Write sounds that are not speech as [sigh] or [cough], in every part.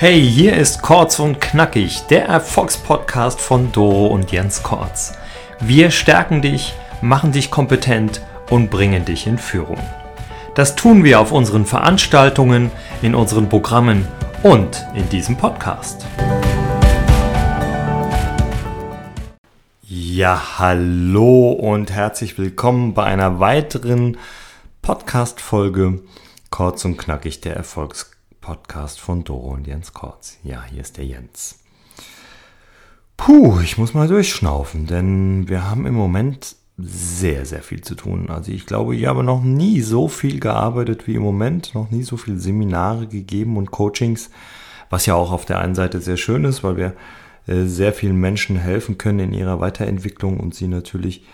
Hey, hier ist Kurz und Knackig, der Erfolgspodcast von Doro und Jens Kortz. Wir stärken dich, machen dich kompetent und bringen dich in Führung. Das tun wir auf unseren Veranstaltungen, in unseren Programmen und in diesem Podcast. Ja, hallo und herzlich willkommen bei einer weiteren Podcast-Folge Kurz und Knackig, der Erfolgspodcast Podcast von Doro und Jens Kortz. Ja, hier ist der Jens. Puh, ich muss mal durchschnaufen, denn wir haben im Moment sehr, sehr viel zu tun. Also ich glaube, ich habe noch nie so viel gearbeitet wie im Moment, noch nie so viele Seminare gegeben und Coachings, was ja auch auf der einen Seite sehr schön ist, weil wir äh, sehr vielen Menschen helfen können in ihrer Weiterentwicklung und sie natürlich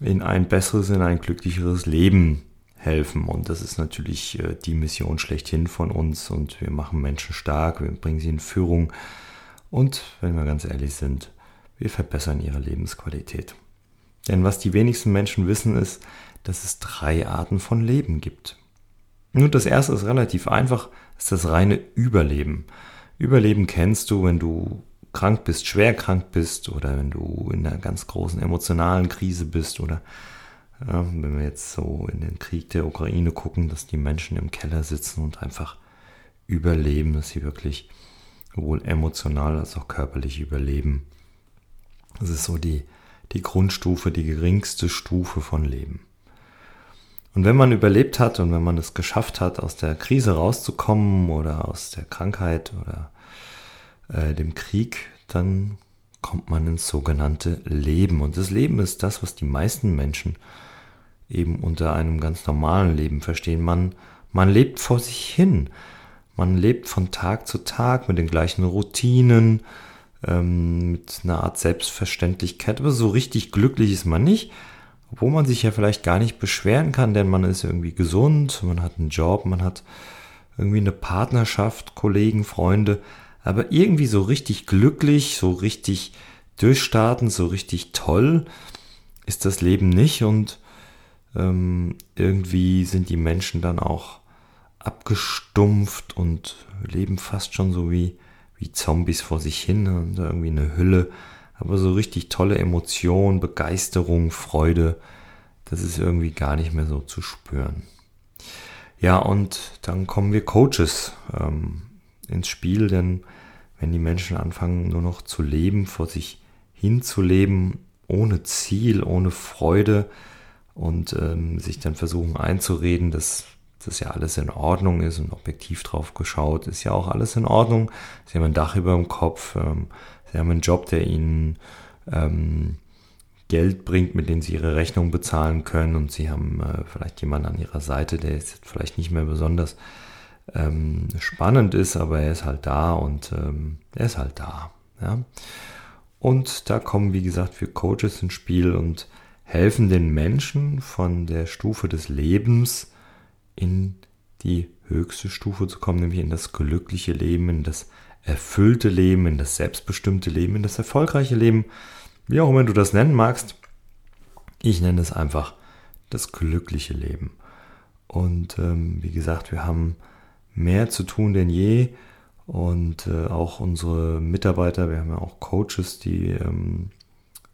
in ein besseres, in ein glücklicheres Leben helfen. Und das ist natürlich äh, die Mission schlechthin von uns. Und wir machen Menschen stark, wir bringen sie in Führung. Und wenn wir ganz ehrlich sind, wir verbessern ihre Lebensqualität. Denn was die wenigsten Menschen wissen, ist, dass es drei Arten von Leben gibt. Nun, das erste ist relativ einfach, ist das reine Überleben. Überleben kennst du, wenn du krank bist, schwer krank bist oder wenn du in einer ganz großen emotionalen Krise bist oder ja, wenn wir jetzt so in den Krieg der Ukraine gucken, dass die Menschen im Keller sitzen und einfach überleben, dass sie wirklich sowohl emotional als auch körperlich überleben. Das ist so die, die Grundstufe, die geringste Stufe von Leben. Und wenn man überlebt hat und wenn man es geschafft hat, aus der Krise rauszukommen oder aus der Krankheit oder äh, dem Krieg, dann kommt man ins sogenannte Leben. Und das Leben ist das, was die meisten Menschen eben unter einem ganz normalen Leben verstehen. Man, man lebt vor sich hin. Man lebt von Tag zu Tag mit den gleichen Routinen, ähm, mit einer Art Selbstverständlichkeit. Aber so richtig glücklich ist man nicht, obwohl man sich ja vielleicht gar nicht beschweren kann, denn man ist irgendwie gesund, man hat einen Job, man hat irgendwie eine Partnerschaft, Kollegen, Freunde. Aber irgendwie so richtig glücklich, so richtig durchstarten, so richtig toll ist das Leben nicht und ähm, irgendwie sind die Menschen dann auch abgestumpft und leben fast schon so wie, wie Zombies vor sich hin und irgendwie eine Hülle. Aber so richtig tolle Emotionen, Begeisterung, Freude, das ist irgendwie gar nicht mehr so zu spüren. Ja, und dann kommen wir Coaches ähm, ins Spiel, denn wenn die Menschen anfangen nur noch zu leben, vor sich hin zu leben, ohne Ziel, ohne Freude, und ähm, sich dann versuchen einzureden, dass das ja alles in Ordnung ist und objektiv drauf geschaut, ist ja auch alles in Ordnung. Sie haben ein Dach über dem Kopf, ähm, sie haben einen Job, der ihnen ähm, Geld bringt, mit dem sie ihre Rechnung bezahlen können und sie haben äh, vielleicht jemanden an ihrer Seite, der jetzt vielleicht nicht mehr besonders ähm, spannend ist, aber er ist halt da und ähm, er ist halt da. Ja? Und da kommen, wie gesagt, wir Coaches ins Spiel und helfen den Menschen von der Stufe des Lebens in die höchste Stufe zu kommen, nämlich in das glückliche Leben, in das erfüllte Leben, in das selbstbestimmte Leben, in das erfolgreiche Leben, wie auch immer du das nennen magst. Ich nenne es einfach das glückliche Leben. Und ähm, wie gesagt, wir haben mehr zu tun denn je. Und äh, auch unsere Mitarbeiter, wir haben ja auch Coaches, die ähm,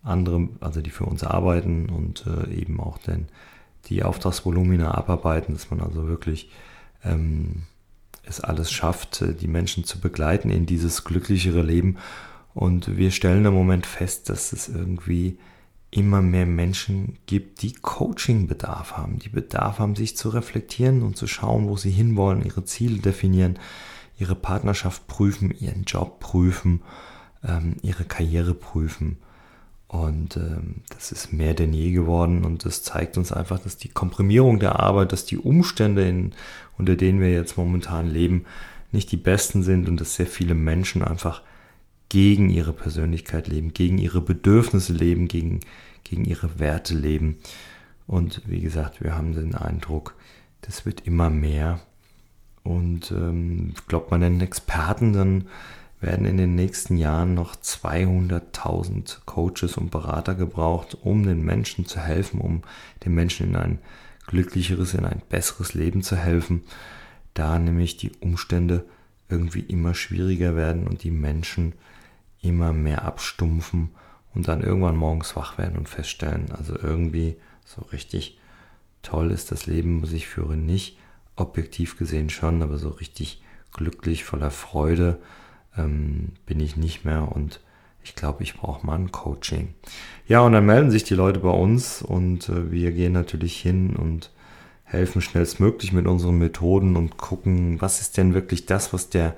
andere, also die für uns arbeiten und äh, eben auch denn die Auftragsvolumina abarbeiten, dass man also wirklich ähm, es alles schafft, äh, die Menschen zu begleiten in dieses glücklichere Leben. Und wir stellen im Moment fest, dass es irgendwie immer mehr Menschen gibt, die Coaching-Bedarf haben, die Bedarf haben, sich zu reflektieren und zu schauen, wo sie hinwollen, ihre Ziele definieren, ihre Partnerschaft prüfen, ihren Job prüfen, ähm, ihre Karriere prüfen. Und ähm, das ist mehr denn je geworden und das zeigt uns einfach, dass die Komprimierung der Arbeit, dass die Umstände, in, unter denen wir jetzt momentan leben, nicht die besten sind und dass sehr viele Menschen einfach gegen ihre Persönlichkeit leben, gegen ihre Bedürfnisse leben, gegen, gegen ihre Werte leben. Und wie gesagt, wir haben den Eindruck, das wird immer mehr. Und ähm, glaubt man den Experten, dann werden in den nächsten Jahren noch 200.000 Coaches und Berater gebraucht, um den Menschen zu helfen, um den Menschen in ein glücklicheres, in ein besseres Leben zu helfen, da nämlich die Umstände irgendwie immer schwieriger werden und die Menschen immer mehr abstumpfen und dann irgendwann morgens wach werden und feststellen, also irgendwie so richtig toll ist das Leben, was ich führe, nicht. Objektiv gesehen schon, aber so richtig glücklich, voller Freude ähm, bin ich nicht mehr und ich glaube, ich brauche mal ein Coaching. Ja, und dann melden sich die Leute bei uns und äh, wir gehen natürlich hin und helfen schnellstmöglich mit unseren Methoden und gucken, was ist denn wirklich das, was der,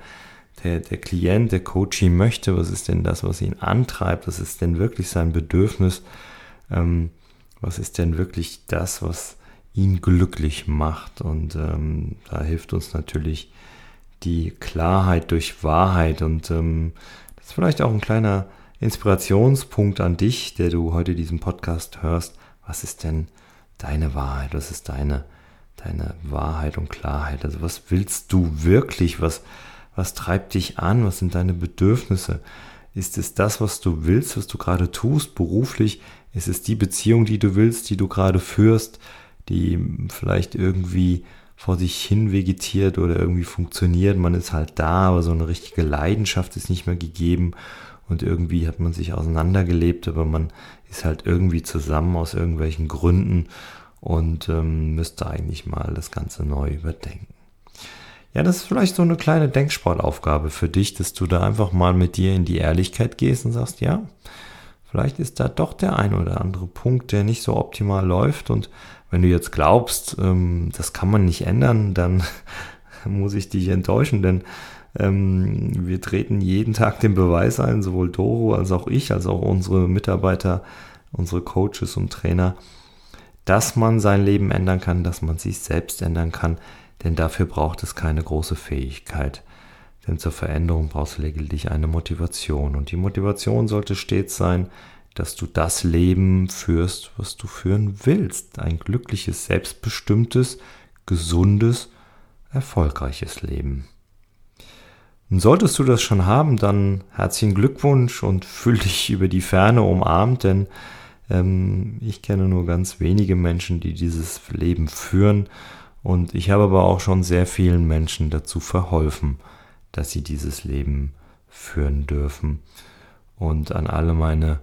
der, der Klient, der Coaching möchte, was ist denn das, was ihn antreibt, was ist denn wirklich sein Bedürfnis, ähm, was ist denn wirklich das, was ihn glücklich macht. Und ähm, da hilft uns natürlich die Klarheit durch Wahrheit und ähm, das ist vielleicht auch ein kleiner Inspirationspunkt an dich, der du heute diesen Podcast hörst. Was ist denn deine Wahrheit? Was ist deine deine Wahrheit und Klarheit. Also was willst du wirklich? Was, was treibt dich an? Was sind deine Bedürfnisse? Ist es das, was du willst, was du gerade tust, beruflich? Ist es die Beziehung, die du willst, die du gerade führst, die vielleicht irgendwie vor sich hin vegetiert oder irgendwie funktioniert? Man ist halt da, aber so eine richtige Leidenschaft ist nicht mehr gegeben und irgendwie hat man sich auseinandergelebt, aber man ist halt irgendwie zusammen aus irgendwelchen Gründen und ähm, müsste eigentlich mal das Ganze neu überdenken. Ja, das ist vielleicht so eine kleine Denksportaufgabe für dich, dass du da einfach mal mit dir in die Ehrlichkeit gehst und sagst, ja, vielleicht ist da doch der ein oder andere Punkt, der nicht so optimal läuft. Und wenn du jetzt glaubst, ähm, das kann man nicht ändern, dann [laughs] muss ich dich enttäuschen, denn ähm, wir treten jeden Tag den Beweis ein, sowohl Doro als auch ich, als auch unsere Mitarbeiter, unsere Coaches und Trainer, dass man sein Leben ändern kann, dass man sich selbst ändern kann, denn dafür braucht es keine große Fähigkeit. Denn zur Veränderung brauchst du lediglich eine Motivation. Und die Motivation sollte stets sein, dass du das Leben führst, was du führen willst. Ein glückliches, selbstbestimmtes, gesundes, erfolgreiches Leben. Und solltest du das schon haben, dann herzlichen Glückwunsch und [laughs] fühl dich über die Ferne umarmt, denn ähm, ich kenne nur ganz wenige Menschen, die dieses Leben führen. Und ich habe aber auch schon sehr vielen Menschen dazu verholfen, dass sie dieses Leben führen dürfen. Und an alle meine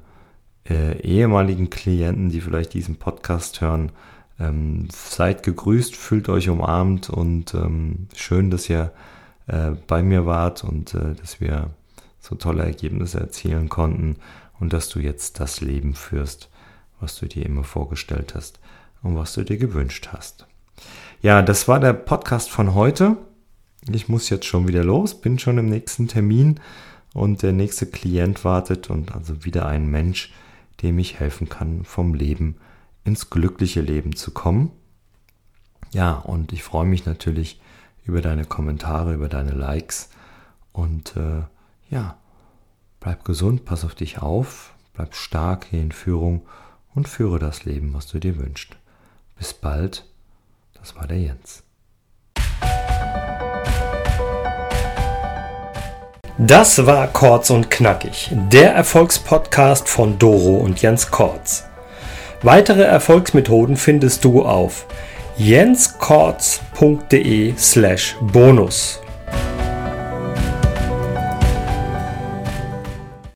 äh, ehemaligen Klienten, die vielleicht diesen Podcast hören, ähm, seid gegrüßt, fühlt euch umarmt und ähm, schön, dass ihr äh, bei mir wart und äh, dass wir so tolle Ergebnisse erzielen konnten und dass du jetzt das Leben führst, was du dir immer vorgestellt hast und was du dir gewünscht hast. Ja, das war der Podcast von heute. Ich muss jetzt schon wieder los, bin schon im nächsten Termin und der nächste Klient wartet und also wieder ein Mensch, dem ich helfen kann, vom Leben ins glückliche Leben zu kommen. Ja, und ich freue mich natürlich über deine Kommentare, über deine Likes und äh, ja, bleib gesund, pass auf dich auf, bleib stark hier in Führung und führe das Leben, was du dir wünschst. Bis bald, das war der Jens. Das war Kurz und Knackig, der Erfolgspodcast von Doro und Jens Kortz. Weitere Erfolgsmethoden findest du auf jenskortz.de slash bonus.